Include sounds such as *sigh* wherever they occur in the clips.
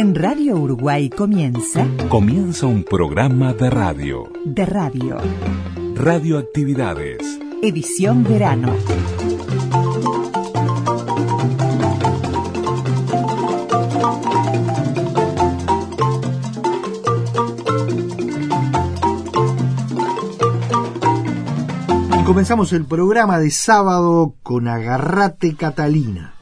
En Radio Uruguay comienza. Comienza un programa de radio. De radio. Radioactividades. Edición verano. Y comenzamos el programa de sábado con Agarrate Catalina.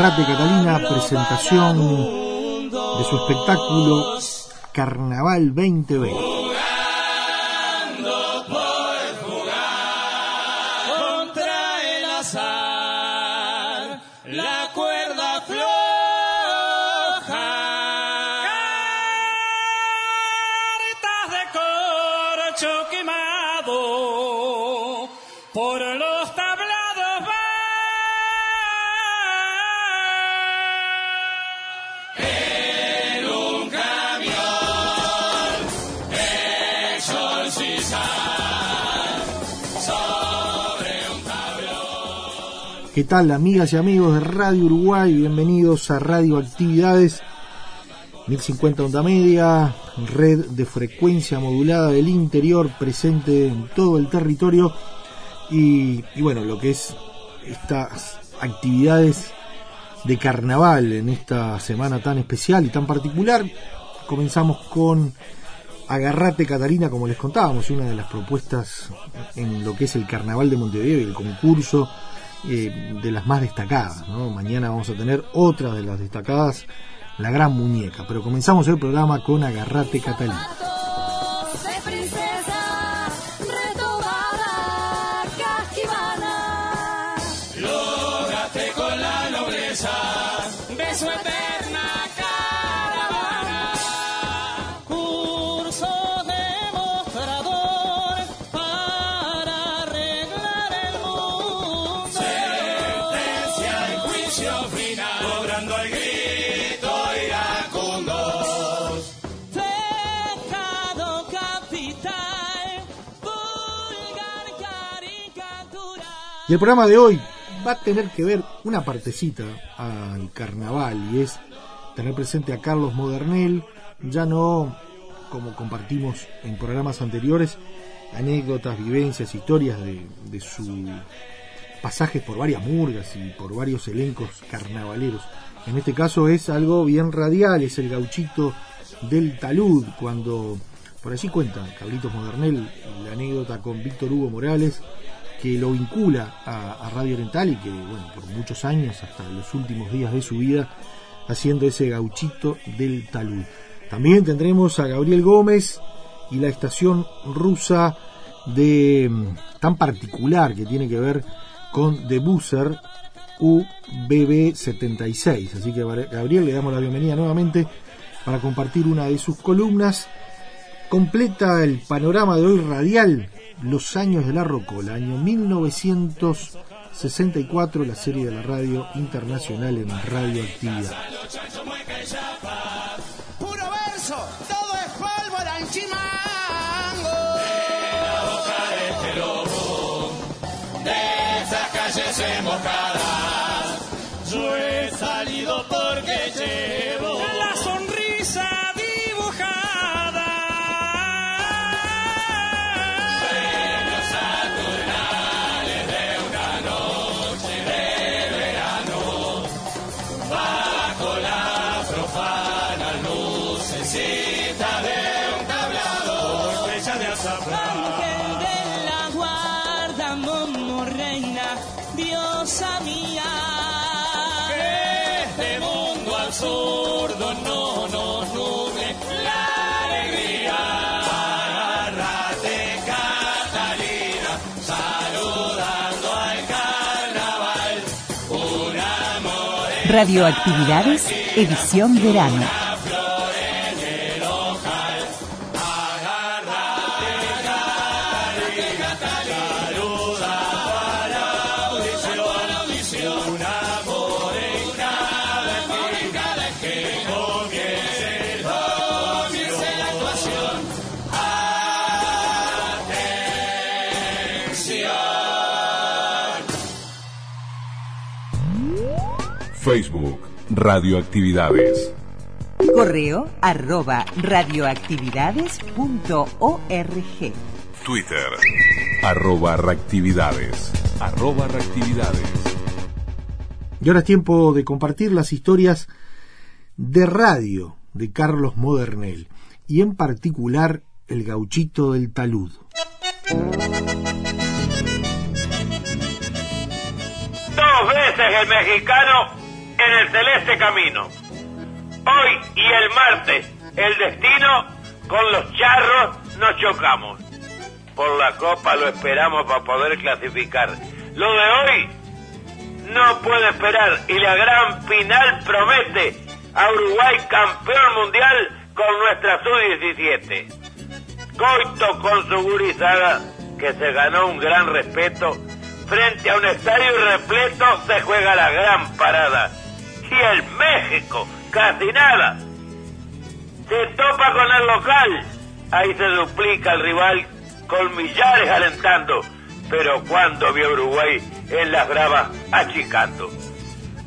Agarrate Catalina, presentación de su espectáculo Carnaval 2020. ¿Qué tal amigas y amigos de Radio Uruguay? Bienvenidos a Radio Actividades 1050 onda media, red de frecuencia modulada del interior presente en todo el territorio y, bueno, lo que es estas actividades de carnaval en esta semana tan especial y tan particular. Comenzamos con Agarrate Catalina, como les contábamos, una de las propuestas en lo que es el carnaval de Montevideo y el concurso eh, de las más destacadas. ¿no? Mañana vamos a tener otra de las destacadas, La Gran Muñeca. Pero comenzamos el programa con Agarrate Catalina. Y el programa de hoy va a tener que ver una partecita al carnaval y es tener presente a Carlos Modernel, ya no como compartimos en programas anteriores, anécdotas, vivencias, historias de, de sus pasajes por varias murgas y por varios elencos carnavaleros. En este caso es algo bien radial, es el gauchito del talud, cuando por allí cuenta Cablitos Modernel la anécdota con Víctor Hugo Morales, que lo vincula a, Radio Oriental y que, bueno, por muchos años, hasta los últimos días de su vida, haciendo ese gauchito del talud. También tendremos a Gabriel Gómez y la estación rusa de mm, tan particular que tiene que ver con The Buzzer UBB76. Así que Gabriel le damos la bienvenida nuevamente para compartir una de sus columnas. Completa el panorama de hoy radial los años de la Rocola, año 1964, la serie de la radio internacional en radioactividad. Radioactividades, edición verano. Facebook Radioactividades. Correo arroba radioactividades.org. Twitter arroba reactividades. Arroba reactividades. Y ahora es tiempo de compartir las historias de radio de Carlos Modernel y en particular el gauchito del talud. Dos veces el mexicano en el celeste camino. Hoy y el martes, el destino, con los charros nos chocamos. Por la copa lo esperamos para poder clasificar. Lo de hoy no puede esperar y la gran final promete a Uruguay campeón mundial con nuestra sub-17. Coito con su gurizada, que se ganó un gran respeto, frente a un estadio repleto se juega la gran parada. Y el México, casi nada. Se topa con el local, ahí se duplica el rival con millares alentando, pero cuando vio Uruguay en las bravas achicando.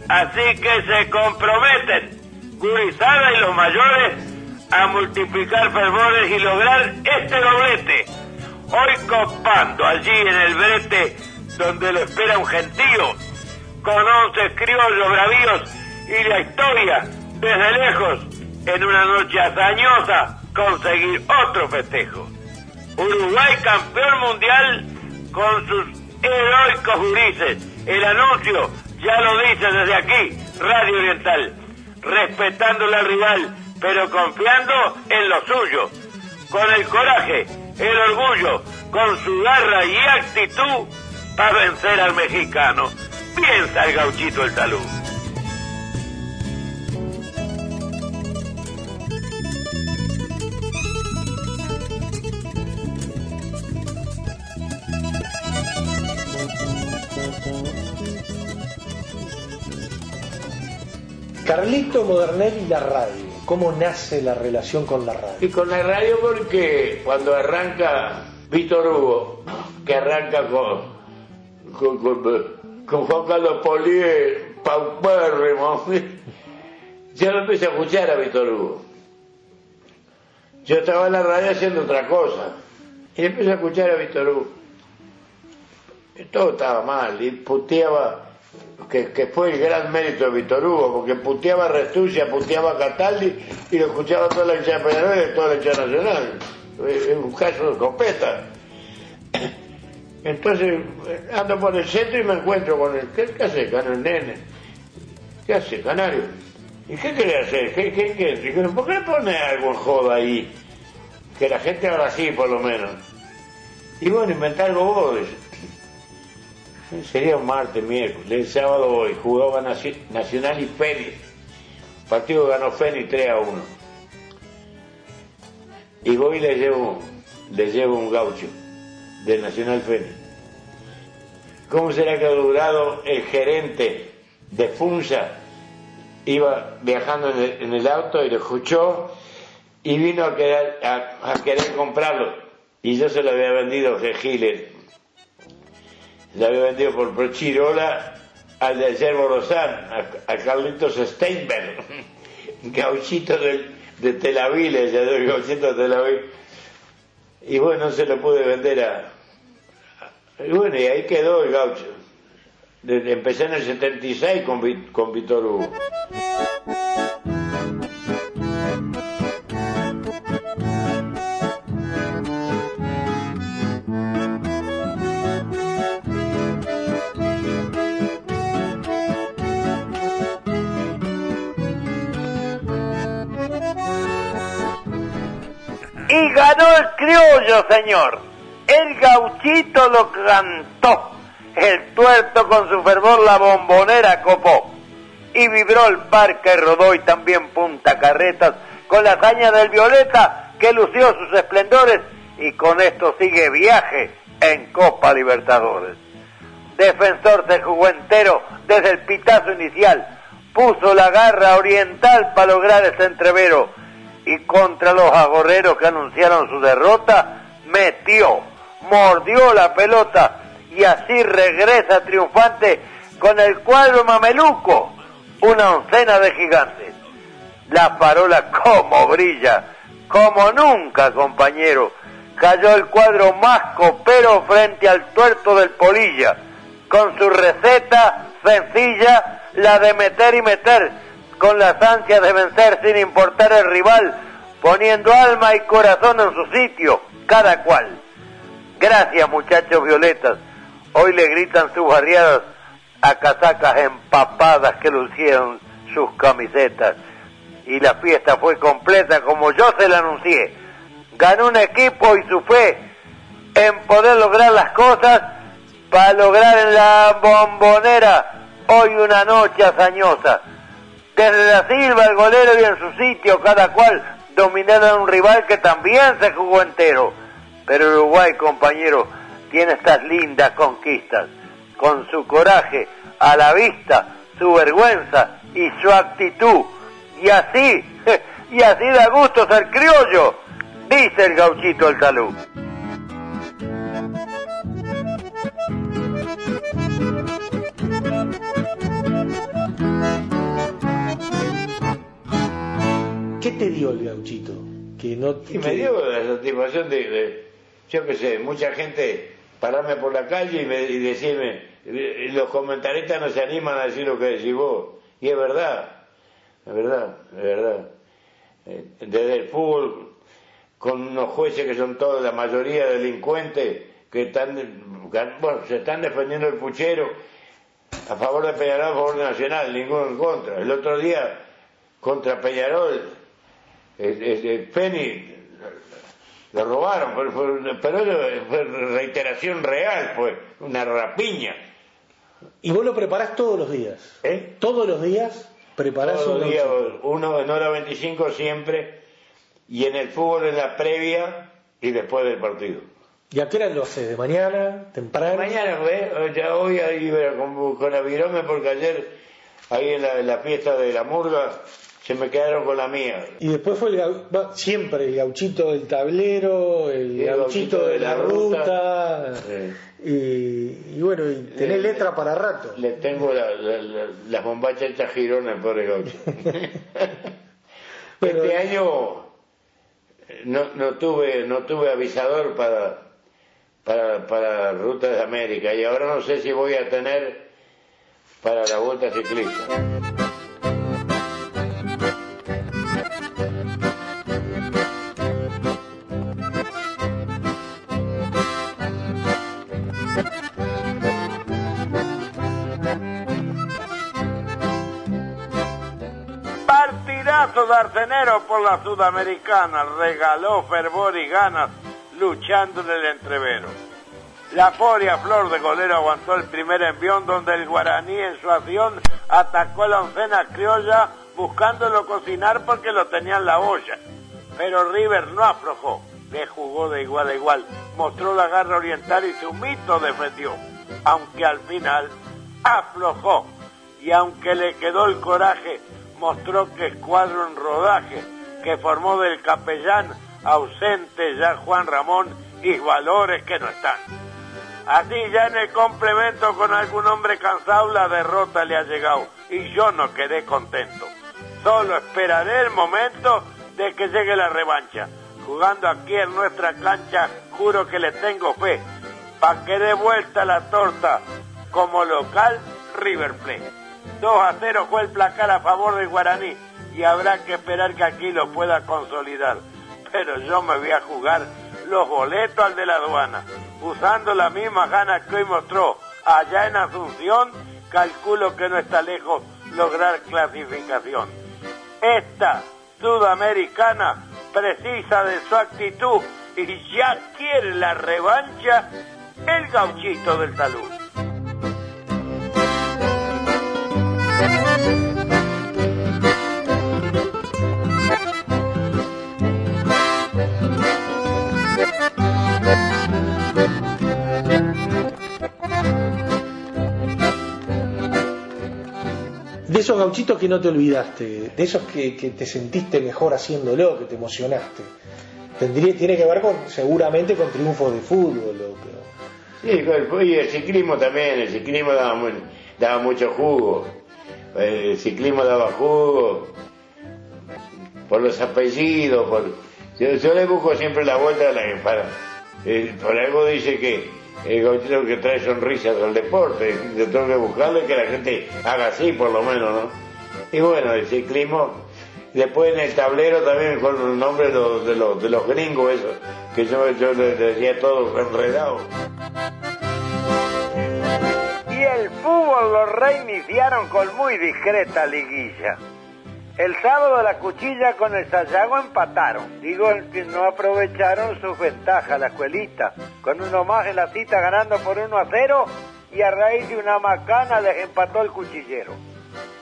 Así que se comprometen, gurizada y los mayores, a multiplicar fervores y lograr este doblete. Hoy copando allí en el brete donde lo espera un gentío, con once criollos bravíos y la historia, desde lejos, en una noche hazañosa, conseguir otro festejo. Uruguay campeón mundial con sus heroicos gurises. El anuncio ya lo dice desde aquí, Radio Oriental, respetándole al rival, pero confiando en lo suyo, con el coraje, el orgullo, con su garra y actitud para vencer al mexicano. Piensa el gauchito el talú. Carlito Modernel y la radio. ¿Cómo nace la relación con la radio? Y con la radio porque cuando arranca Víctor Hugo, que arranca con, con, con, con Juan Carlos Polié, paupérrimo, *laughs* yo lo empecé a escuchar a Víctor Hugo. Yo estaba en la radio haciendo otra cosa y empecé a escuchar a Víctor Hugo. Y todo estaba mal y puteaba que, que, fue el gran mérito de Víctor Hugo, porque puteaba a Restucia, puteaba a Cataldi y lo escuchaba toda la hinchada Peñarol y toda la hinchada nacional. Es un caso de escopeta. Entonces ando por el centro y me encuentro con el. ¿Qué, hace, el nene? ¿Qué hace, Canario? ¿Y qué quiere hacer? ¿Qué, qué, qué? ¿Por qué le pone algo en joda ahí? Que la gente habla así, por lo menos. Y bueno, inventar algo vos. Sería un martes, miércoles, el sábado hoy, jugaba Nacional y Fénix. Partido ganó Fénix 3 a 1. Y voy y le llevo, le llevo un gaucho de Nacional Fénix. ¿Cómo será que ha durado el gerente de Funza? Iba viajando en el, auto y lo escuchó y vino a querer, a, a querer comprarlo. Y yo se lo había vendido a Giles le había vendido por Prochirola al de ayer Borosán, a, a, Carlitos Steinberg, *laughs* gauchito de, de Tel Aviv, el gauchito de Tel Aviv. Y bueno, se lo pude vender a... Y bueno, y ahí quedó el gaucho. Empecé en el 76 con, con Víctor Hugo. Y ganó el criollo, señor. El gauchito lo cantó. El tuerto con su fervor la bombonera copó. Y vibró el parque rodó y también Punta Carretas con la hazaña del Violeta que lució sus esplendores y con esto sigue viaje en Copa Libertadores. Defensor se jugó entero desde el pitazo inicial, puso la garra oriental para lograr ese entrevero y contra los agorreros que anunciaron su derrota, metió, mordió la pelota y así regresa triunfante con el cuadro mameluco, una oncena de gigantes. La parola como brilla, como nunca, compañero. Cayó el cuadro más copero frente al tuerto del Polilla, con su receta sencilla, la de meter y meter, con las ansias de vencer sin importar el rival, poniendo alma y corazón en su sitio, cada cual. Gracias muchachos violetas, hoy le gritan sus barriadas a casacas empapadas que lucieron sus camisetas. Y la fiesta fue completa como yo se la anuncié. Ganó un equipo y su fe en poder lograr las cosas para lograr en la bombonera hoy una noche hazañosa. Desde la Silva, el golero y en su sitio, cada cual dominaron a un rival que también se jugó entero. Pero Uruguay, compañero, tiene estas lindas conquistas. Con su coraje a la vista, su vergüenza y su actitud. Y así, *laughs* y así da gusto ser criollo, dice el gauchito el salud. Te dio el gauchito? Que no Y me dio la satisfacción de, de- yo qué sé, mucha gente pararme por la calle y, me, y decirme, los comentaristas no se animan a decir lo que decís vos. Y es verdad, es verdad, es verdad. Eh, Desde el fútbol, con unos jueces que son todos, la mayoría delincuentes, que están, bueno, se están defendiendo el puchero a favor de Peñarol, a favor de Nacional, ninguno en contra. El otro día, contra Peñarol, eh, eh, Penny lo robaron, pero, fue, pero eso fue reiteración real, fue una rapiña. Y vos lo preparás todos los días. ¿Eh? Todos los días preparás Todos los días, uno en hora 25 siempre, y en el fútbol en la previa y después del partido. ¿Y a qué hora lo haces? ¿De mañana? ¿Temprano? Mañana, ¿ves? ya hoy ahí con, con Avirome porque ayer ahí en la, en la fiesta de la murga se me quedaron con la mía. Y después fue el siempre el gauchito del tablero, el, El gauchito de la ruta. Y, y bueno, y tenés Eh, letra para rato. le tengo la- la- la- las bombachas hechas girón al pobre gaucho. *laughs* Pero- este año eh, no, no tuve no tuve avisador para para para Ruta de América y ahora no sé si voy a tener para la vuelta ciclista. Partidazo de Arcenero por la Sudamericana, regaló fervor y ganas luchando en el entrevero. La Foria Flor de Golero aguantó el primer envión donde el guaraní en su acción atacó a la oncena criolla buscándolo cocinar porque lo tenía en la olla. Pero River no aflojó, le jugó de igual a igual, mostró la garra oriental y su mito defendió, aunque al final aflojó y aunque le quedó el coraje, mostró que el cuadro en rodaje que formó del capellán ausente ya Juan Ramón y valores que no están. Así ya en el complemento con algún hombre cansado la derrota le ha llegado y yo no quedé contento. Solo esperaré el momento de que llegue la revancha. Jugando aquí en nuestra cancha juro que le tengo fe pa' que dé vuelta la torta como local River Plate. 2 a 0 fue el placar a favor del Guaraní y habrá que esperar que aquí lo pueda consolidar. Pero yo me voy a jugar los boletos al de la aduana. Usando la misma ganas que hoy mostró allá en Asunción, calculo que no está lejos lograr clasificación. Esta sudamericana precisa de su actitud y ya quiere la revancha el gauchito del salud. Gauchitos que no te olvidaste, de esos que, que te sentiste mejor haciéndolo, que te emocionaste. Tendría, tiene que ver con, seguramente con triunfos de fútbol. o que- Sí, y el ciclismo también, el ciclismo daba, mu- daba mucho jugo. eh, el ciclismo daba jugo, por los apellidos, por... Yo, yo le busco siempre la vuelta a la, para, eh, por algo dice que el gauchito que trae sonrisas al deporte, yo tengo que buscarle que la gente haga así por lo menos, ¿no? Y bueno, el ciclismo, después en el tablero también con los nombres de los, de los, gringos esos, que yo, yo les decía todo enredado. Y el fútbol lo reiniciaron con muy discreta liguilla. El sábado la cuchilla con el Sayago empataron. Digo que no aprovecharon sus ventajas la escuelita. Con uno más en la cita ganando por 1 a 0 y a raíz de una macana les empató el cuchillero.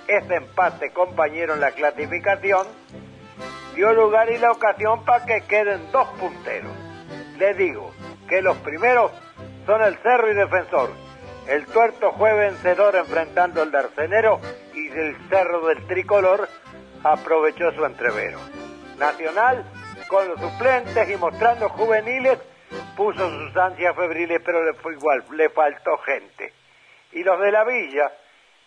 Este empate, compañero, en la clasificación dio lugar y la ocasión para que queden dos punteros. Les digo que los primeros son el Cerro y Defensor. El tuerto fue vencedor enfrentando al Darcenero y del Cerro del Tricolor aprovechó su entrevero. Nacional, con los suplentes y mostrando juveniles, puso sus ansias febriles, pero le fue igual, le faltó gente. Y los de la villa,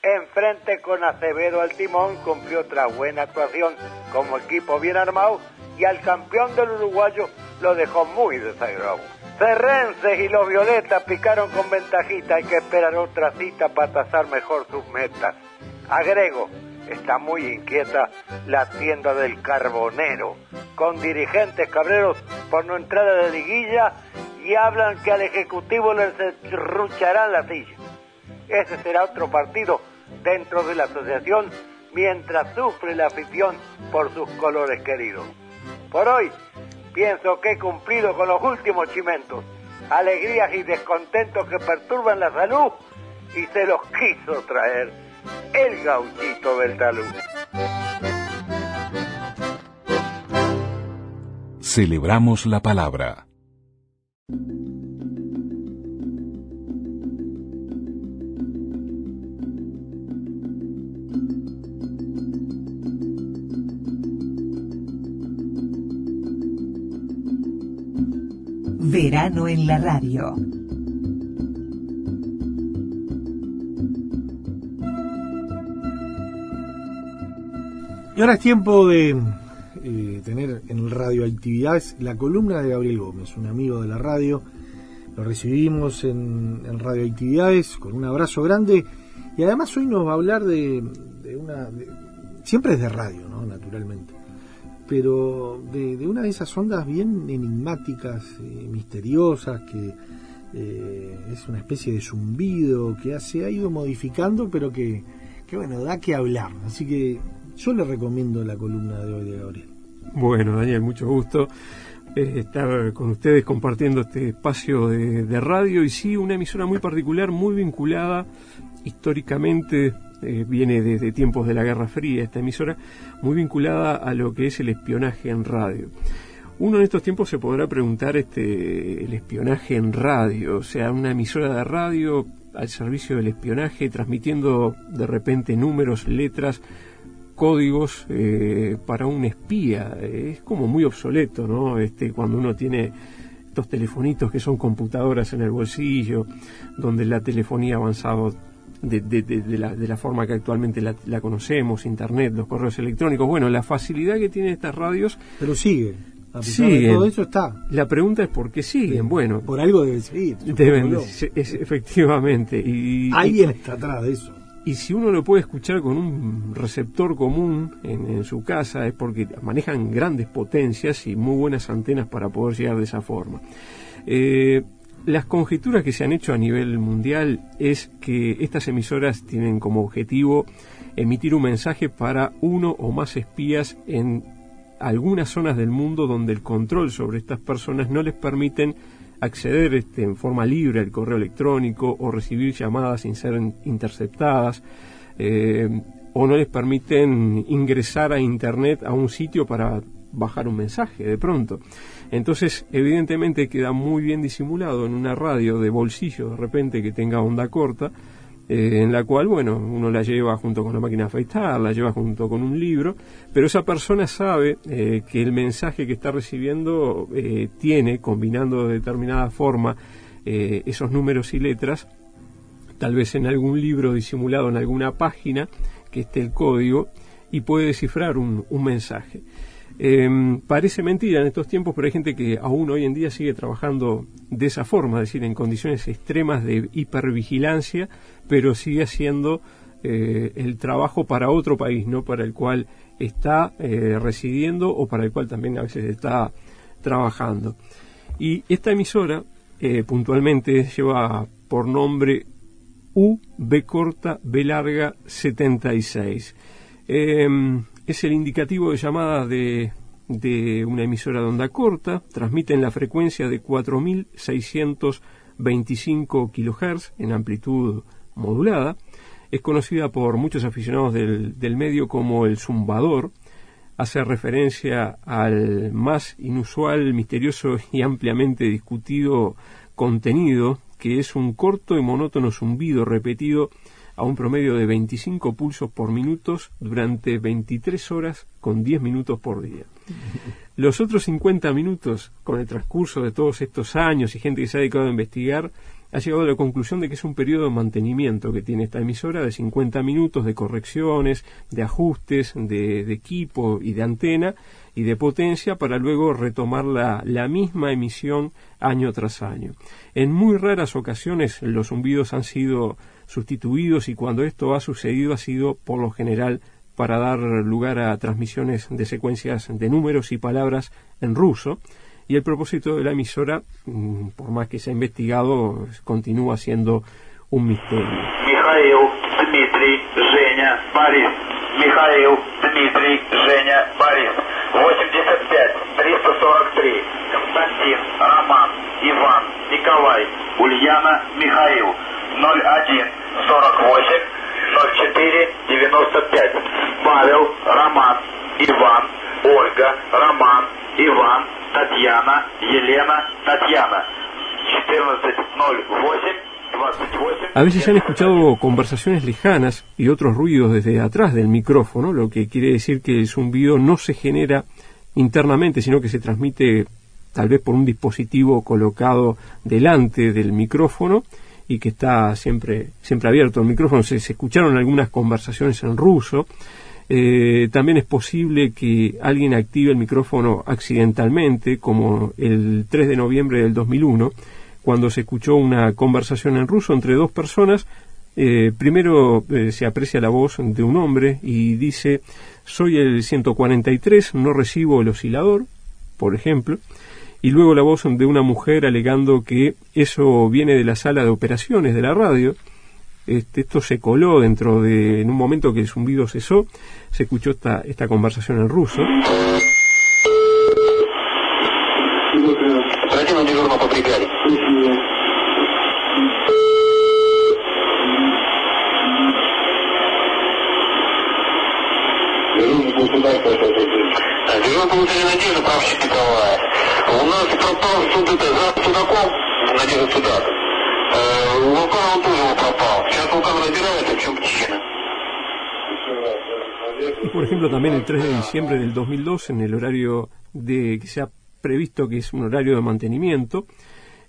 enfrente con Acevedo al timón, cumplió otra buena actuación como equipo bien armado y al campeón del uruguayo lo dejó muy desagrado. Ferrenses y los Violetas picaron con ventajita, hay que esperar otra cita para tasar mejor sus metas. Agrego, está muy inquieta la tienda del carbonero, con dirigentes cabreros por no entrar a la liguilla y hablan que al Ejecutivo les rucharán la silla. Ese será otro partido dentro de la asociación mientras sufre la afición por sus colores queridos. Por hoy, pienso que he cumplido con los últimos chimentos, alegrías y descontentos que perturban la salud y se los quiso traer el gauchito del talud. Celebramos la palabra. Verano en la radio. Y ahora es tiempo de eh, tener en Radioactividades la columna de Gabriel Gómez, un amigo de la radio. Lo recibimos en, en Radioactividades con un abrazo grande y además hoy nos va a hablar de, una... siempre es de radio, ¿no? Naturalmente. Pero de, una de esas ondas bien enigmáticas, eh, misteriosas, que eh, es una especie de zumbido que se ha ido modificando, pero que, que bueno, da que hablar. Así que yo le recomiendo la columna de hoy de Gabriel. Bueno, Daniel, mucho gusto eh, estar con ustedes compartiendo este espacio de, radio y sí, una emisora muy particular, muy vinculada históricamente, eh, viene desde tiempos de la Guerra Fría esta emisora, muy vinculada a lo que es el espionaje en radio. Uno en estos tiempos se podrá preguntar este el espionaje en radio, o sea, una emisora de radio al servicio del espionaje, transmitiendo de repente números, letras, códigos eh, para un espía. Es como muy obsoleto, ¿no? Este, cuando uno tiene estos telefonitos que son computadoras en el bolsillo, donde la telefonía ha avanzado de, de- de- de la, de la forma que actualmente la, la conocemos, internet, los correos electrónicos. Bueno, la facilidad que tienen estas radios. Pero sigue. A pesar de siguen. todo eso está. La pregunta es por qué siguen. Bueno, Por algo debe seguir. deben, *laughs* es- efectivamente. Y, Alguien está atrás de eso. Y si uno lo puede escuchar con un receptor común en, en su casa es porque manejan grandes potencias y muy buenas antenas para poder llegar de esa forma. Eh, las conjeturas que se han hecho a nivel mundial es que estas emisoras tienen como objetivo emitir un mensaje para uno o más espías en algunas zonas del mundo donde el control sobre estas personas no les permiten acceder este, en forma libre al correo electrónico o recibir llamadas sin ser in- interceptadas eh, o no les permiten ingresar a internet a un sitio para bajar un mensaje de pronto. Entonces, evidentemente queda muy bien disimulado en una radio de bolsillo de repente que tenga onda corta, eh, en la cual, bueno, uno la lleva junto con la máquina de afeitar, la lleva junto con un libro, pero esa persona sabe eh, que el mensaje que está recibiendo eh, tiene, combinando de determinada forma eh, esos números y letras, tal vez en algún libro disimulado en alguna página que esté el código y puede descifrar un mensaje. Eh, parece mentira en estos tiempos, pero hay gente que aún hoy en día sigue trabajando de esa forma, es decir, en condiciones extremas de hipervigilancia, pero sigue haciendo eh, el trabajo para otro país, no para el cual está eh, residiendo o para el cual también a veces está trabajando. Y esta emisora eh, puntualmente lleva por nombre UB corta B larga 76. Es el indicativo de llamada de, de una emisora de onda corta, transmite en la frecuencia de 4625 kHz en amplitud modulada. Es conocida por muchos aficionados del, del medio como el zumbador, hace referencia al más inusual, misterioso y ampliamente discutido contenido, que es un corto y monótono zumbido repetido a un promedio de 25 pulsos por minutos durante 23 horas con 10 minutos por día. *laughs* Los otros 50 minutos, con el transcurso de todos estos años y gente que se ha dedicado a investigar, ha llegado a la conclusión de que es un periodo de mantenimiento que tiene esta emisora de 50 minutos de correcciones, de ajustes, de, equipo y de antena y de potencia para luego retomar la, la, misma emisión año tras año. En muy raras ocasiones los zumbidos han sido sustituidos y cuando esto ha sucedido ha sido por lo general para dar lugar a transmisiones de secuencias de números y palabras en ruso, y el propósito de la emisora, mm, por más que se ha investigado, continúa siendo un misterio. Mikhail, Dmitri, Женя, Борис. Mikhail, Dmitri, Женя, Борис. 85, 343. Константин, Роман, Иван, Николай, Ульяна, Михаил. 01, 48, 04, 95. Павел, Роман, Иван, Ольга, Роман, Иван, Татьяна, Елена, Татьяna. 1408. A veces se han escuchado conversaciones lejanas y otros ruidos desde atrás del micrófono, lo que quiere decir que el zumbido no se genera internamente, sino que se transmite tal vez por un dispositivo colocado delante del micrófono y que está siempre, siempre abierto el micrófono. Se, escucharon algunas conversaciones en ruso. Eh, también es posible que alguien active el micrófono accidentalmente, como el 3 de noviembre del 2001, cuando se escuchó una conversación en ruso entre dos personas. Eh, primero eh, se aprecia la voz de un hombre y dice, soy el 143, no recibo el oscilador, por ejemplo y luego la voz de una mujer alegando que eso viene de la sala de operaciones de la radio. Este, esto se coló dentro de, en un momento que el zumbido cesó, se escuchó esta, esta conversación en ruso. Надежда Судак. Вулкан он тоже пропал. Сейчас вулкан разбирается, в чем причина. Y por ejemplo también el 3 de diciembre del 2002, en el horario de que se ha previsto que es un horario de mantenimiento,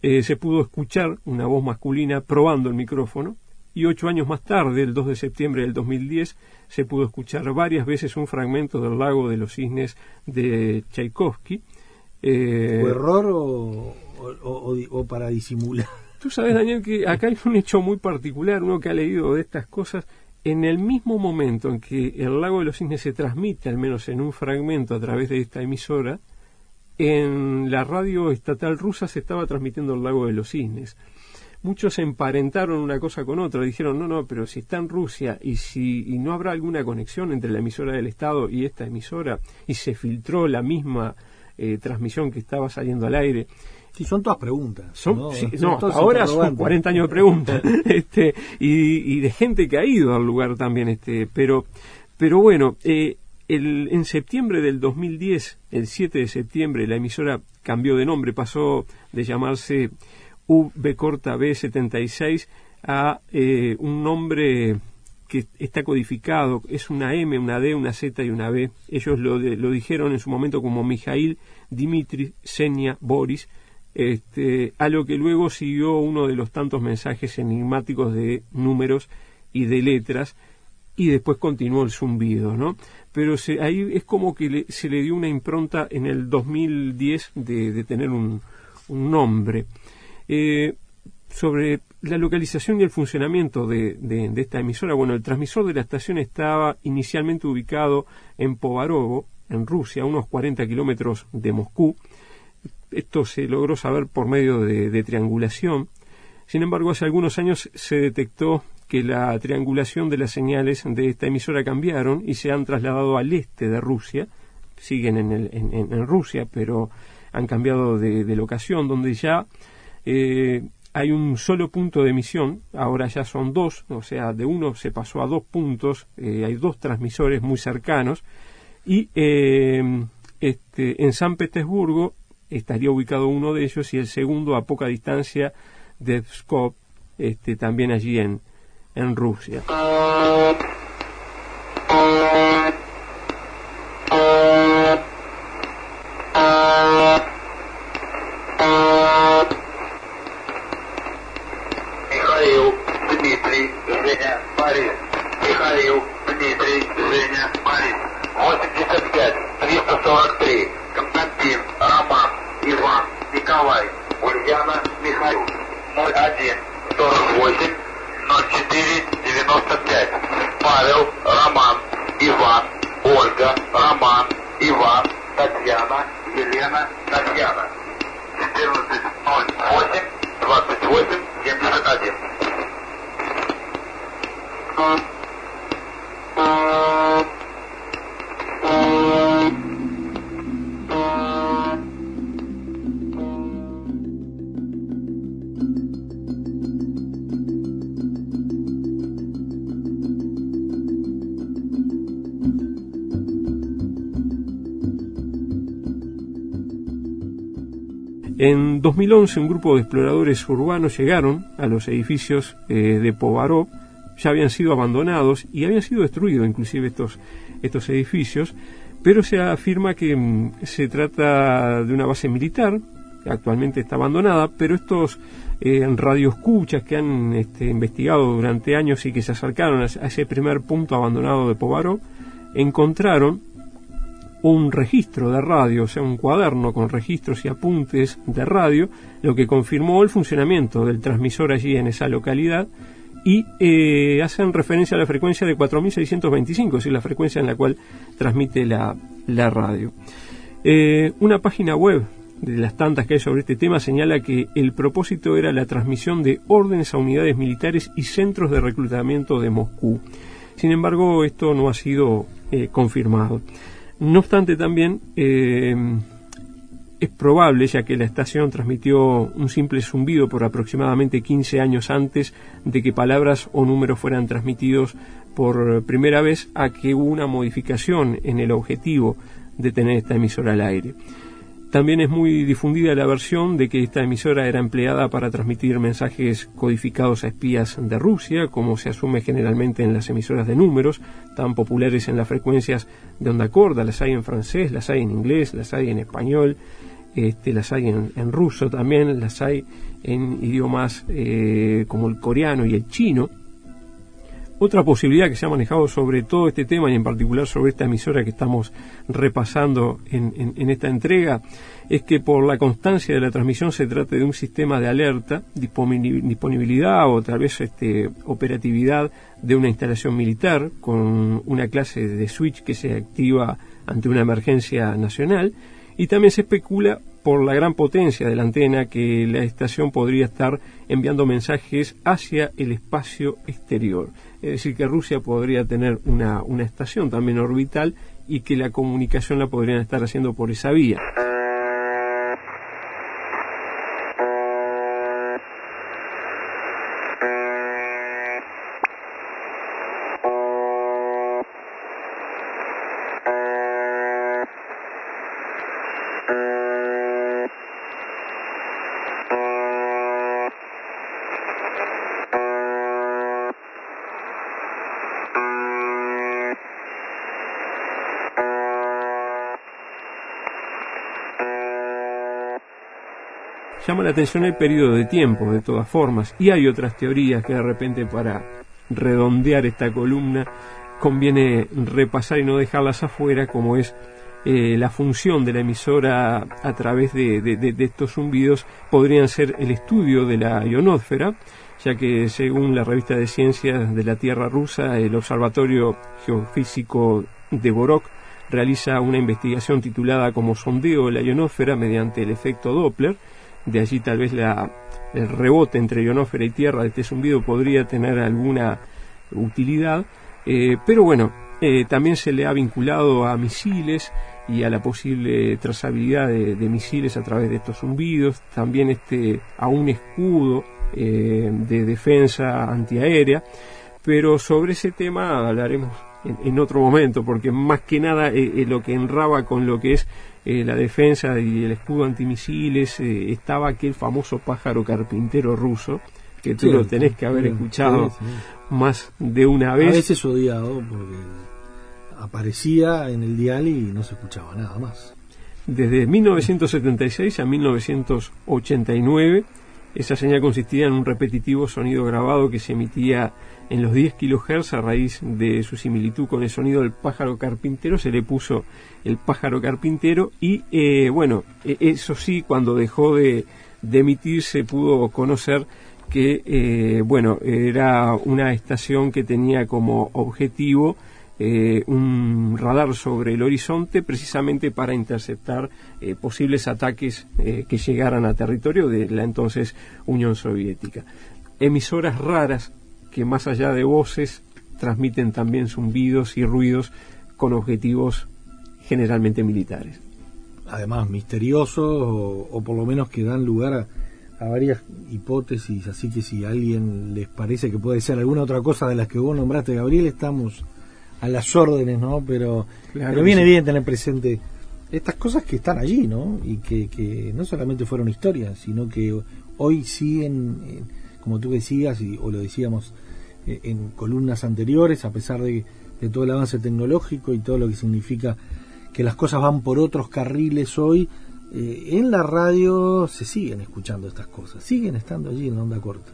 eh, se pudo escuchar una voz masculina probando el micrófono y ocho años más tarde, el 2 de septiembre del 2010, se pudo escuchar varias veces un fragmento del lago de los cisnes de Tchaikovsky, eh, ¿O error o, para disimular? *laughs* Tú sabes, Daniel, que acá hay un hecho muy particular, uno que ha leído de estas cosas. En el mismo momento en que el lago de los cisnes se transmite, al menos en un fragmento a través de esta emisora, en la radio estatal rusa se estaba transmitiendo el lago de los cisnes. Muchos emparentaron una cosa con otra, dijeron, no, no, pero si está en Rusia y si no habrá alguna conexión entre la emisora del Estado y esta emisora y se filtró la misma eh, transmisión que estaba saliendo al aire. Sí, son todas preguntas. Son, ahora son 40 años de preguntas *laughs* este, y, de gente que ha ido al lugar también. Este, pero, pero bueno, eh, el, en septiembre del 2010, el 7 de septiembre, la emisora cambió de nombre, pasó de llamarse UB corta B76 a eh, un nombre que está codificado, es una M, una D, una Z y una B. Ellos lo, lo dijeron en su momento como Mijail, Dimitri, Senia, Boris, este, a lo que luego siguió uno de los tantos mensajes enigmáticos de números y de letras y después continuó el zumbido, ¿no? Pero se, ahí es como que le- se le dio una impronta en el 2010 de, tener un, un nombre. Eh, sobre la localización y el funcionamiento de, de- de esta emisora, bueno, el transmisor de la estación estaba inicialmente ubicado en Povarovo, en Rusia, a unos 40 kilómetros de Moscú. Esto se logró saber por medio de, triangulación. Sin embargo, hace algunos años se detectó que la triangulación de las señales de esta emisora cambiaron y se han trasladado al este de Rusia. Siguen en, el- en- en Rusia, pero han cambiado de, de locación, donde ya eh, hay un solo punto de emisión, ahora ya son dos, o sea, de uno se pasó a dos puntos, eh, hay dos transmisores muy cercanos, y eh, este, en San Petersburgo estaría ubicado uno de ellos y el segundo a poca distancia de Pskov, este, también allí en, en Rusia. 2011 un grupo de exploradores urbanos llegaron a los edificios eh, de Povarov, ya habían sido abandonados y habían sido destruidos inclusive estos, estos edificios, pero se afirma que mm, se trata de una base militar, que actualmente está abandonada, pero estos eh, radioescuchas que han este, investigado durante años y que se acercaron a, a ese primer punto abandonado de Povarov, encontraron un registro de radio, o sea, un cuaderno con registros y apuntes de radio, lo que confirmó el funcionamiento del transmisor allí en esa localidad y eh, hacen referencia a la frecuencia de 4625, es decir, la frecuencia en la cual transmite la, la radio. Eh, una página web de las tantas que hay sobre este tema señala que el propósito era la transmisión de órdenes a unidades militares y centros de reclutamiento de Moscú. Sin embargo, esto no ha sido eh, confirmado. No obstante, también eh, es probable, ya que la estación transmitió un simple zumbido por aproximadamente 15 años antes de que palabras o números fueran transmitidos por primera vez, a que hubo una modificación en el objetivo de tener esta emisora al aire. También es muy difundida la versión de que esta emisora era empleada para transmitir mensajes codificados a espías de Rusia, como se asume generalmente en las emisoras de números, tan populares en las frecuencias de onda corta, las hay en francés, las hay en inglés, las hay en español, este, las hay en, en ruso también, las hay en idiomas eh, como el coreano y el chino. Otra posibilidad que se ha manejado sobre todo este tema y en particular sobre esta emisora que estamos repasando en, esta entrega es que por la constancia de la transmisión se trate de un sistema de alerta, disponi- disponibilidad o tal vez este, operatividad de una instalación militar con una clase de switch que se activa ante una emergencia nacional. Y también se especula por la gran potencia de la antena que la estación podría estar enviando mensajes hacia el espacio exterior. Es decir, que Rusia podría tener una, una estación también orbital y que la comunicación la podrían estar haciendo por esa vía. Llama la atención el periodo de tiempo, de todas formas, y hay otras teorías que de repente para redondear esta columna conviene repasar y no dejarlas afuera, como es eh, la función de la emisora a través de, de- estos zumbidos podrían ser el estudio de la ionósfera, ya que según la revista de ciencias de la Tierra rusa, el Observatorio Geofísico de Borok realiza una investigación titulada como sondeo de la ionósfera mediante el efecto Doppler, de allí tal vez la, el rebote entre ionósfera y Tierra de este zumbido podría tener alguna utilidad, eh, pero bueno, eh, también se le ha vinculado a misiles y a la posible trazabilidad de, misiles a través de estos zumbidos, también este, a un escudo eh, de defensa antiaérea, pero sobre ese tema hablaremos en, en otro momento, porque más que nada eh, eh, lo que enraba con lo que es eh, la defensa y el escudo antimisiles, eh, estaba aquel famoso pájaro carpintero ruso, que tú Sí, lo tenés que haber sí, escuchado sí, más de una A vez. veces odiado porque aparecía en el dial y no se escuchaba nada más. Desde 1976 a 1989, esa señal consistía en un repetitivo sonido grabado que se emitía en los 10 kHz a raíz de su similitud con el sonido del pájaro carpintero. Se le puso el pájaro carpintero y, eh, bueno, e- eso sí, cuando dejó de, de emitir se pudo conocer que, eh, bueno, era una estación que tenía como objetivo eh, un radar sobre el horizonte precisamente para interceptar posibles ataques que llegaran a territorio de la entonces Unión Soviética. Emisoras raras que más allá de voces transmiten también zumbidos y ruidos con objetivos generalmente militares. Además, misteriosos o, o por lo menos que dan lugar a, a varias hipótesis. Así que si a alguien les parece que puede ser alguna otra cosa de las que vos nombraste, Gabriel, estamos a las órdenes, ¿no? Pero, Claro pero viene sí. bien tener presente estas cosas que están allí, ¿no? Y que, que no solamente fueron historias, sino que hoy siguen, eh, como tú decías, y, o lo decíamos eh, en columnas anteriores, a pesar de, de todo el avance tecnológico y todo lo que significa que las cosas van por otros carriles hoy, eh, en la radio se siguen escuchando estas cosas, siguen estando allí en la onda corta.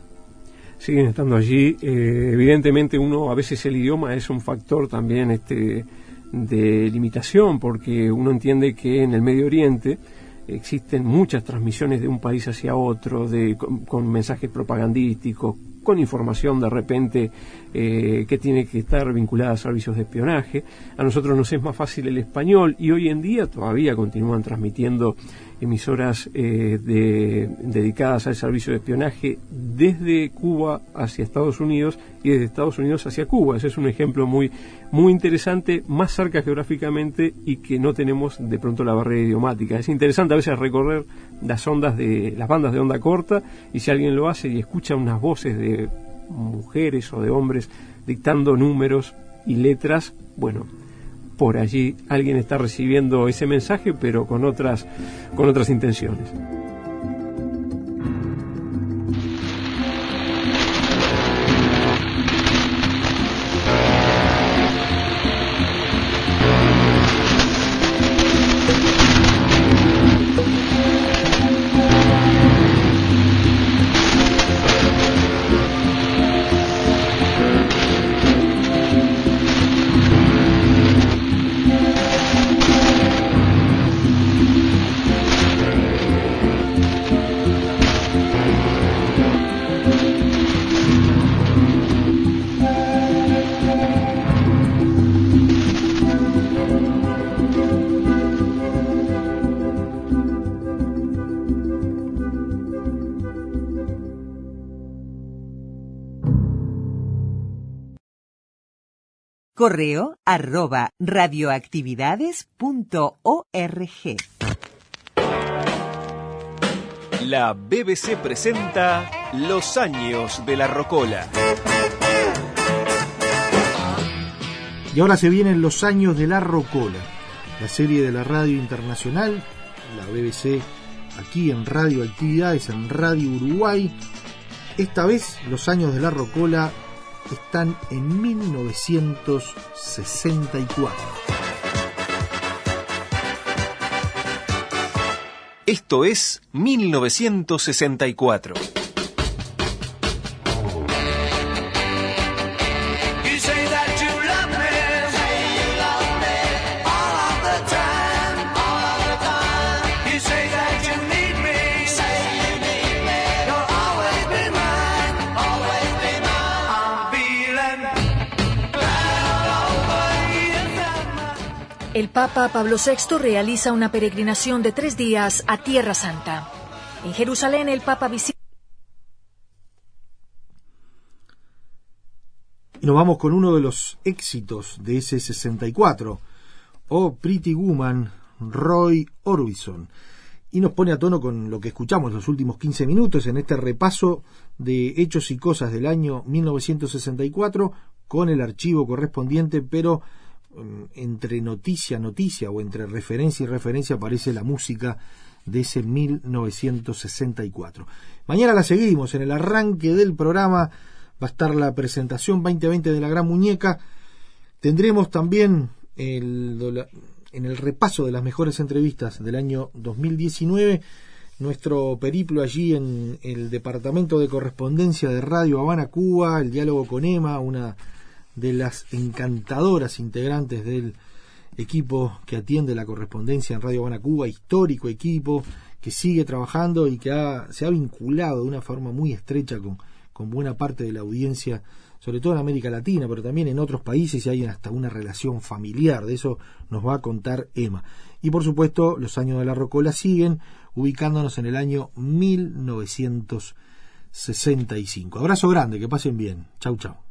siguen estando allí. Eh, evidentemente uno a veces el idioma es un factor también este de limitación porque uno entiende que en el Medio Oriente existen muchas transmisiones de un país hacia otro, de, con, con mensajes propagandísticos, con información de repente eh, que tiene que estar vinculada a servicios de espionaje. A nosotros nos es más fácil el español y hoy en día todavía continúan transmitiendo emisoras eh, de- dedicadas al servicio de espionaje desde Cuba hacia Estados Unidos y desde Estados Unidos hacia Cuba. Ese es un ejemplo muy, muy interesante, más cerca geográficamente y que no tenemos de pronto la barrera idiomática. Es interesante a veces recorrer las ondas de las bandas de onda corta y si alguien lo hace y escucha unas voces de mujeres o de hombres dictando números y letras, bueno, por allí alguien está recibiendo ese mensaje pero con otras con otras intenciones. Correo arroba radioactividades.org. La BBC presenta Los años de la Rocola. Y ahora se vienen los años de la Rocola, la serie de la radio internacional, la BBC, aquí en Radio Actividades, en Radio Uruguay. Esta vez los años de la Rocola están en 1964. Esto es 1964. El Papa Pablo VI realiza una peregrinación de tres días a Tierra Santa. En Jerusalén el Papa visita... Y nos vamos con uno de los éxitos de ese 64, Oh Pretty Woman, Roy Orbison. Y nos pone a tono con lo que escuchamos los últimos 15 minutos en este repaso de hechos y cosas del año 1964 con el archivo correspondiente, pero entre noticia noticia o entre referencia y referencia aparece la música de ese 1964. Mañana la seguimos en el arranque del programa va a estar la presentación 2020 de la Gran Muñeca. Tendremos también el, en el repaso de las mejores entrevistas del año 2019 nuestro periplo allí en el departamento de correspondencia de Radio Habana, Cuba, el diálogo con Emma, una de las encantadoras integrantes del equipo que atiende la correspondencia en Radio Habana, Cuba, histórico equipo que sigue trabajando y que se ha vinculado de una forma muy estrecha con, con buena parte de la audiencia, sobre todo en América Latina, pero también en otros países y hay hasta una relación familiar. De eso nos va a contar Emma. Y por supuesto, los años de la Rocola siguen, ubicándonos en el año 1965. Abrazo grande, que pasen bien. Chau, chau.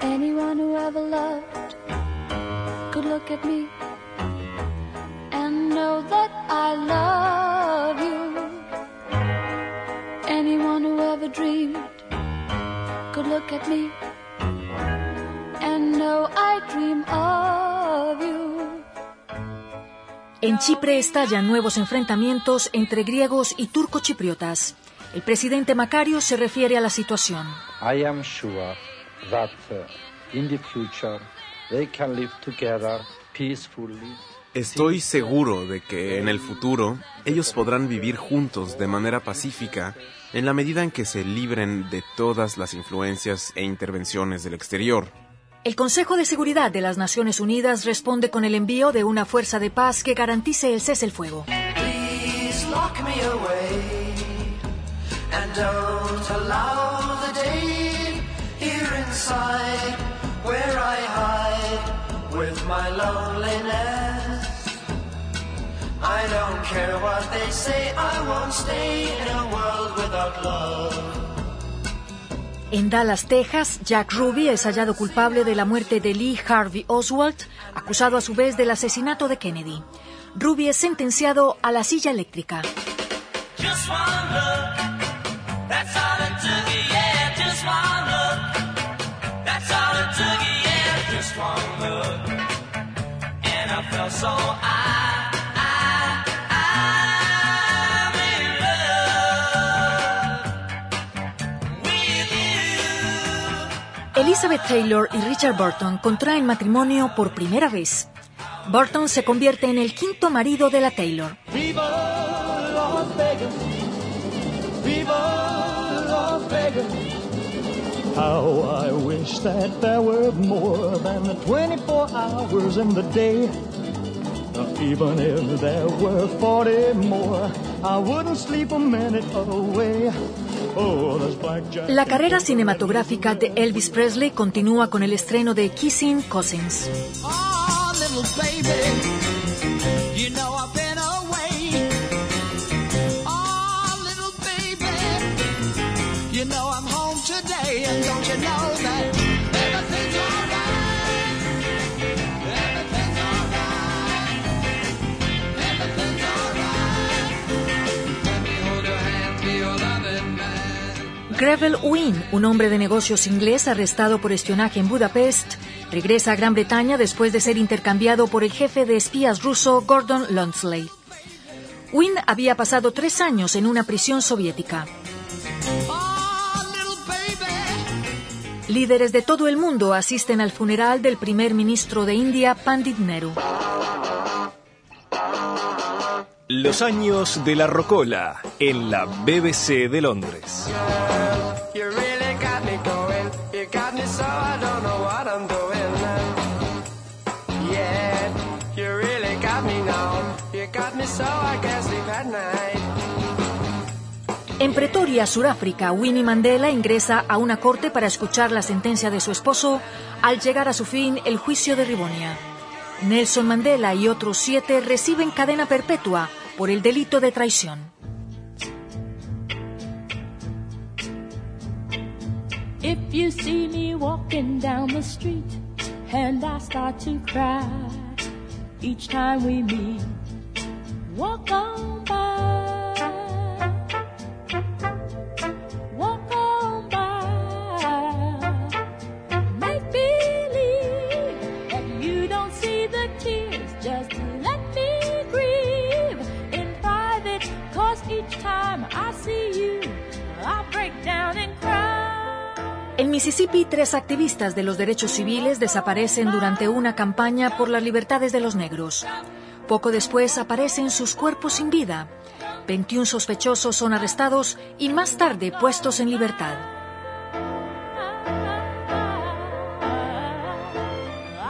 Anyone who ever loved could look at me and know that I love you. Anyone who ever dreamed could look at me and know I dream of you. En Chipre estallan nuevos enfrentamientos entre griegos y turcochipriotas. El presidente Macario se refiere a la situación. I am sure that in the future they can live together peacefully. Estoy seguro de que en el futuro ellos podrán vivir juntos de manera pacífica en la medida en que se libren de todas las influencias e intervenciones del exterior. El Consejo de Seguridad de las Naciones Unidas responde con el envío de una fuerza de paz que garantice el cese el fuego. I don't care what they say, I won't stay in a world without love. En Dallas, Texas, Jack Ruby es hallado culpable de la muerte de Lee Harvey Oswald, acusado a su vez del asesinato de Kennedy. Ruby es sentenciado a la silla eléctrica. Elizabeth Taylor y Richard Burton contraen matrimonio por primera vez. Burton se convierte en el quinto marido de la Taylor. How I wish that there were more than the 24 hours in the day. Even if there were 40 more, I wouldn't sleep a minute away. Oh. La carrera cinematográfica de Elvis Presley continúa con el estreno de Kissing Cousins. Oh, Grevel Wynne, un hombre de negocios inglés arrestado por espionaje en Budapest, regresa a Gran Bretaña después de ser intercambiado por el jefe de espías ruso Gordon Lundsley. Wynne había pasado tres años en una prisión soviética. Líderes de todo el mundo asisten al funeral del primer ministro de India, Pandit Nehru. Los años de la rocola en la BBC de Londres. En Pretoria, Sudáfrica, Winnie Mandela ingresa a una corte para escuchar la sentencia de su esposo al llegar a su fin el juicio de Rivonia. Nelson Mandela y otros siete reciben cadena perpetua por el delito de traición. If you see me walking down the street and I start to cry each time we meet, walk on by. Each. En Mississippi, tres activistas de los derechos civiles desaparecen durante una campaña por las libertades de los negros. Poco después aparecen sus cuerpos sin vida. 21 sospechosos son arrestados y más tarde puestos en libertad.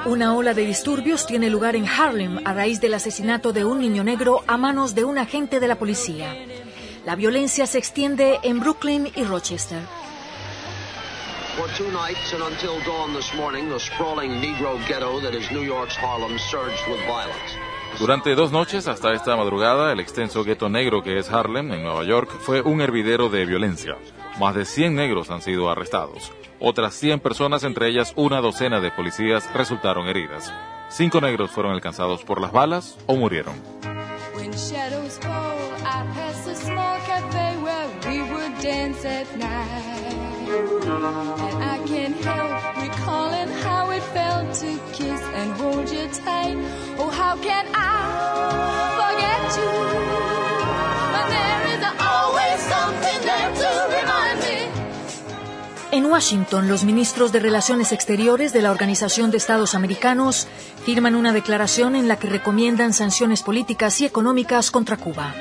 Una ola de disturbios tiene lugar en Harlem a raíz del asesinato de un niño negro a manos de un agente de la policía. La violencia se extiende en Brooklyn y Rochester. For two nights and until dawn this morning, the sprawling Negro ghetto that is New York's Harlem surged with violence. Durante dos noches hasta esta madrugada, el extenso gueto negro que es Harlem, en Nueva York, fue un hervidero de violencia. Más de 100 negros han sido arrestados. Otras 100 personas, entre ellas una docena de policías, resultaron heridas. Cinco negros fueron alcanzados por las balas o murieron. I help how it felt to kiss and hold you tight. Oh, how can I forget you? En Washington, los ministros de Relaciones Exteriores de la Organización de Estados Americanos firman una declaración en la que recomiendan sanciones políticas y económicas contra Cuba.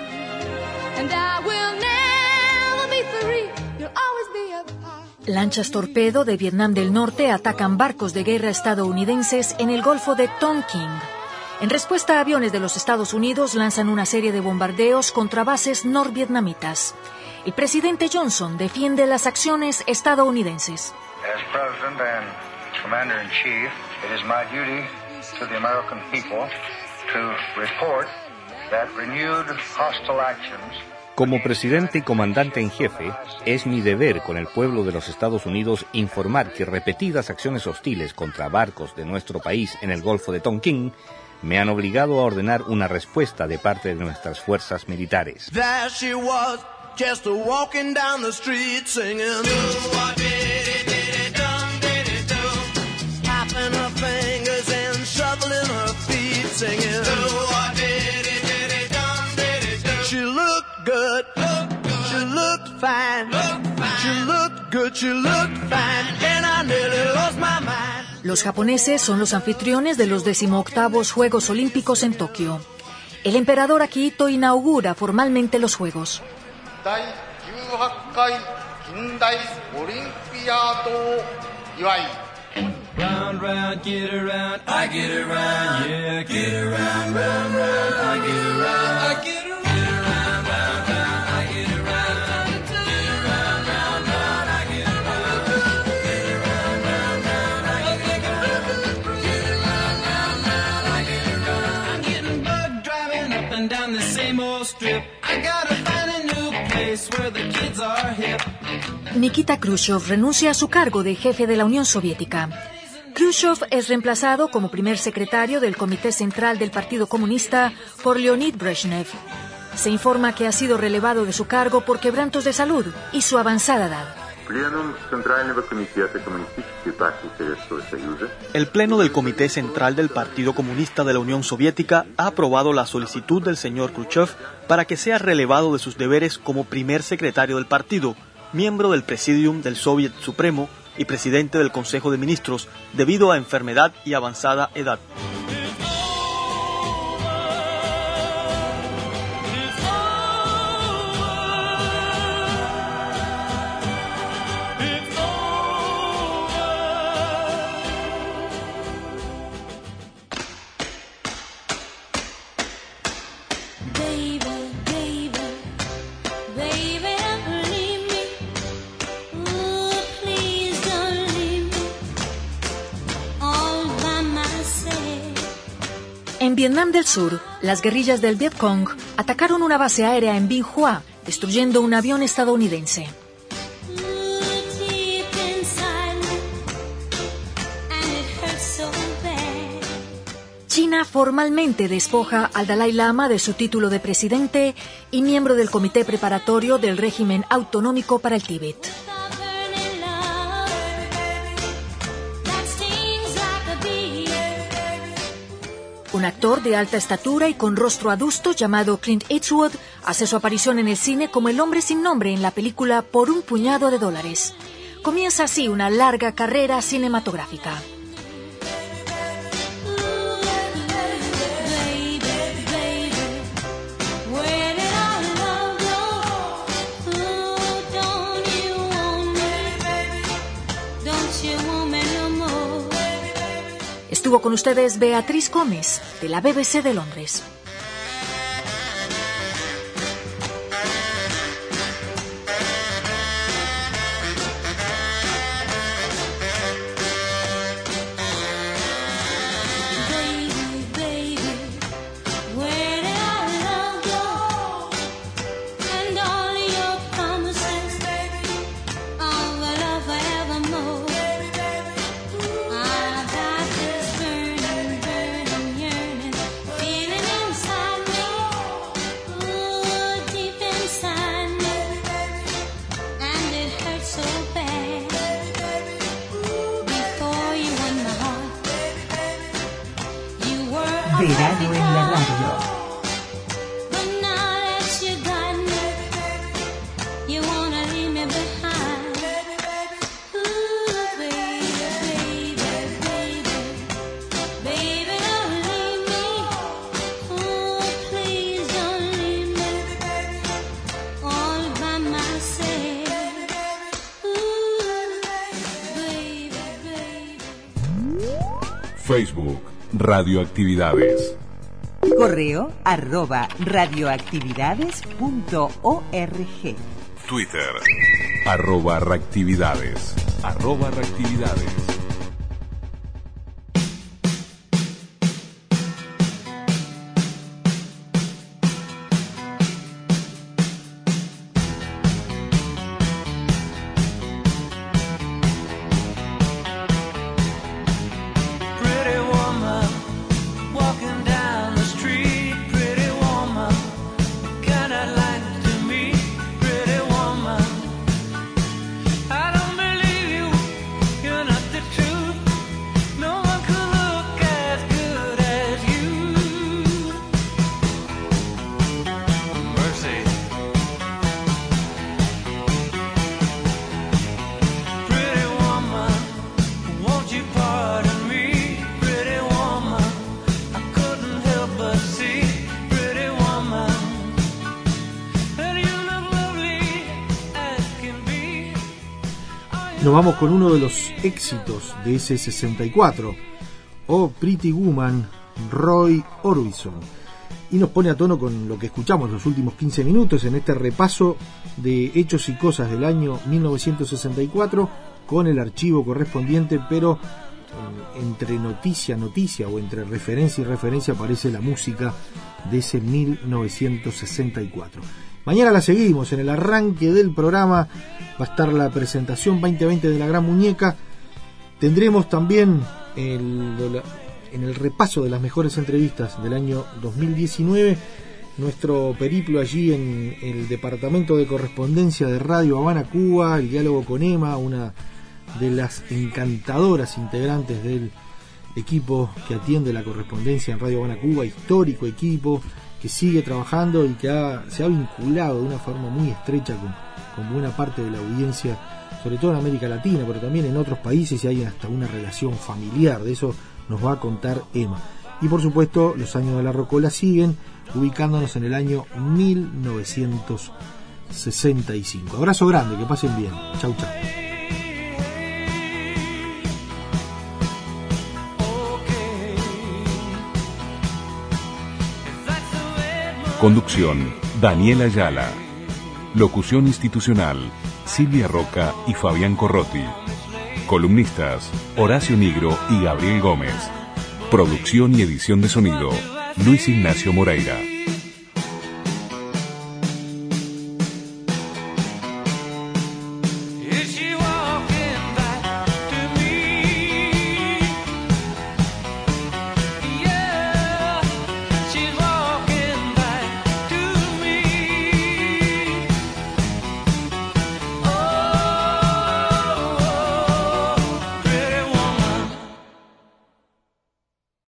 Lanchas torpedo de Vietnam del Norte atacan barcos de guerra estadounidenses en el Golfo de Tonkin. En respuesta, aviones de los Estados Unidos lanzan una serie de bombardeos contra bases norvietnamitas. El presidente Johnson defiende las acciones estadounidenses. As Como presidente y comandante en jefe, es mi deber con el pueblo de los Estados Unidos informar que repetidas acciones hostiles contra barcos de nuestro país en el Golfo de Tonkin me han obligado a ordenar una respuesta de parte de nuestras fuerzas militares. There she was, just Los japoneses son los anfitriones de los 18 Juegos Olímpicos en Tokio. El emperador Akihito inaugura formalmente los Juegos. Round, round, get around, I get around, yeah, get around, round, round, I get around, I get around. Nikita Khrushchev renuncia a su cargo de jefe de la Unión Soviética. Khrushchev es reemplazado como primer secretario del Comité Central del Partido Comunista por Leonid Brezhnev. Se informa que ha sido relevado de su cargo por quebrantos de salud y su avanzada edad. El Pleno del Comité Central del Partido Comunista de la Unión Soviética ha aprobado la solicitud del señor Khrushchev para que sea relevado de sus deberes como primer secretario del partido, miembro del Presidium del Soviet Supremo y presidente del Consejo de Ministros debido a enfermedad y avanzada edad. Vietnam del Sur, las guerrillas del Vietcong atacaron una base aérea en Binh destruyendo un avión estadounidense. China formalmente despoja al Dalai Lama de su título de presidente y miembro del Comité Preparatorio del Régimen Autonómico para el Tíbet. Un actor de alta estatura y con rostro adusto llamado Clint Eastwood hace su aparición en el cine como el hombre sin nombre en la película Por un puñado de dólares. Comienza así una larga carrera cinematográfica. Estuvo con ustedes Beatriz Gómez, de la BBC de Londres. Radioactividades. Correo arroba radioactividades.org. Twitter, arroba reactividades. Arroba reactividades. Vamos con uno de los éxitos de ese 64, Oh Pretty Woman, Roy Orbison. Y nos pone a tono con lo que escuchamos los últimos 15 minutos en este repaso de hechos y cosas del año 1964 con el archivo correspondiente, pero eh, entre noticia noticia o entre referencia y referencia aparece la música de ese 1964. Mañana la seguimos, en el arranque del programa va a estar la presentación 2020 de la Gran Muñeca. Tendremos también el, en el repaso de las mejores entrevistas del año 2019 nuestro periplo allí en el departamento de correspondencia de Radio Habana, Cuba, el diálogo con Emma, una de las encantadoras integrantes del equipo que atiende la correspondencia en Radio Habana, Cuba, histórico equipo que sigue trabajando y que se ha vinculado de una forma muy estrecha con, con buena parte de la audiencia, sobre todo en América Latina, pero también en otros países y hay hasta una relación familiar, de eso nos va a contar Emma. Y por supuesto, los años de la Rocola siguen, ubicándonos en el año 1965. Abrazo grande, que pasen bien. Chau, chau. Conducción, Daniela Ayala. Locución institucional, Silvia Roca y Fabián Corrotti. Columnistas, Horacio Nigro y Gabriel Gómez. Producción y edición de sonido, Luis Ignacio Moreira.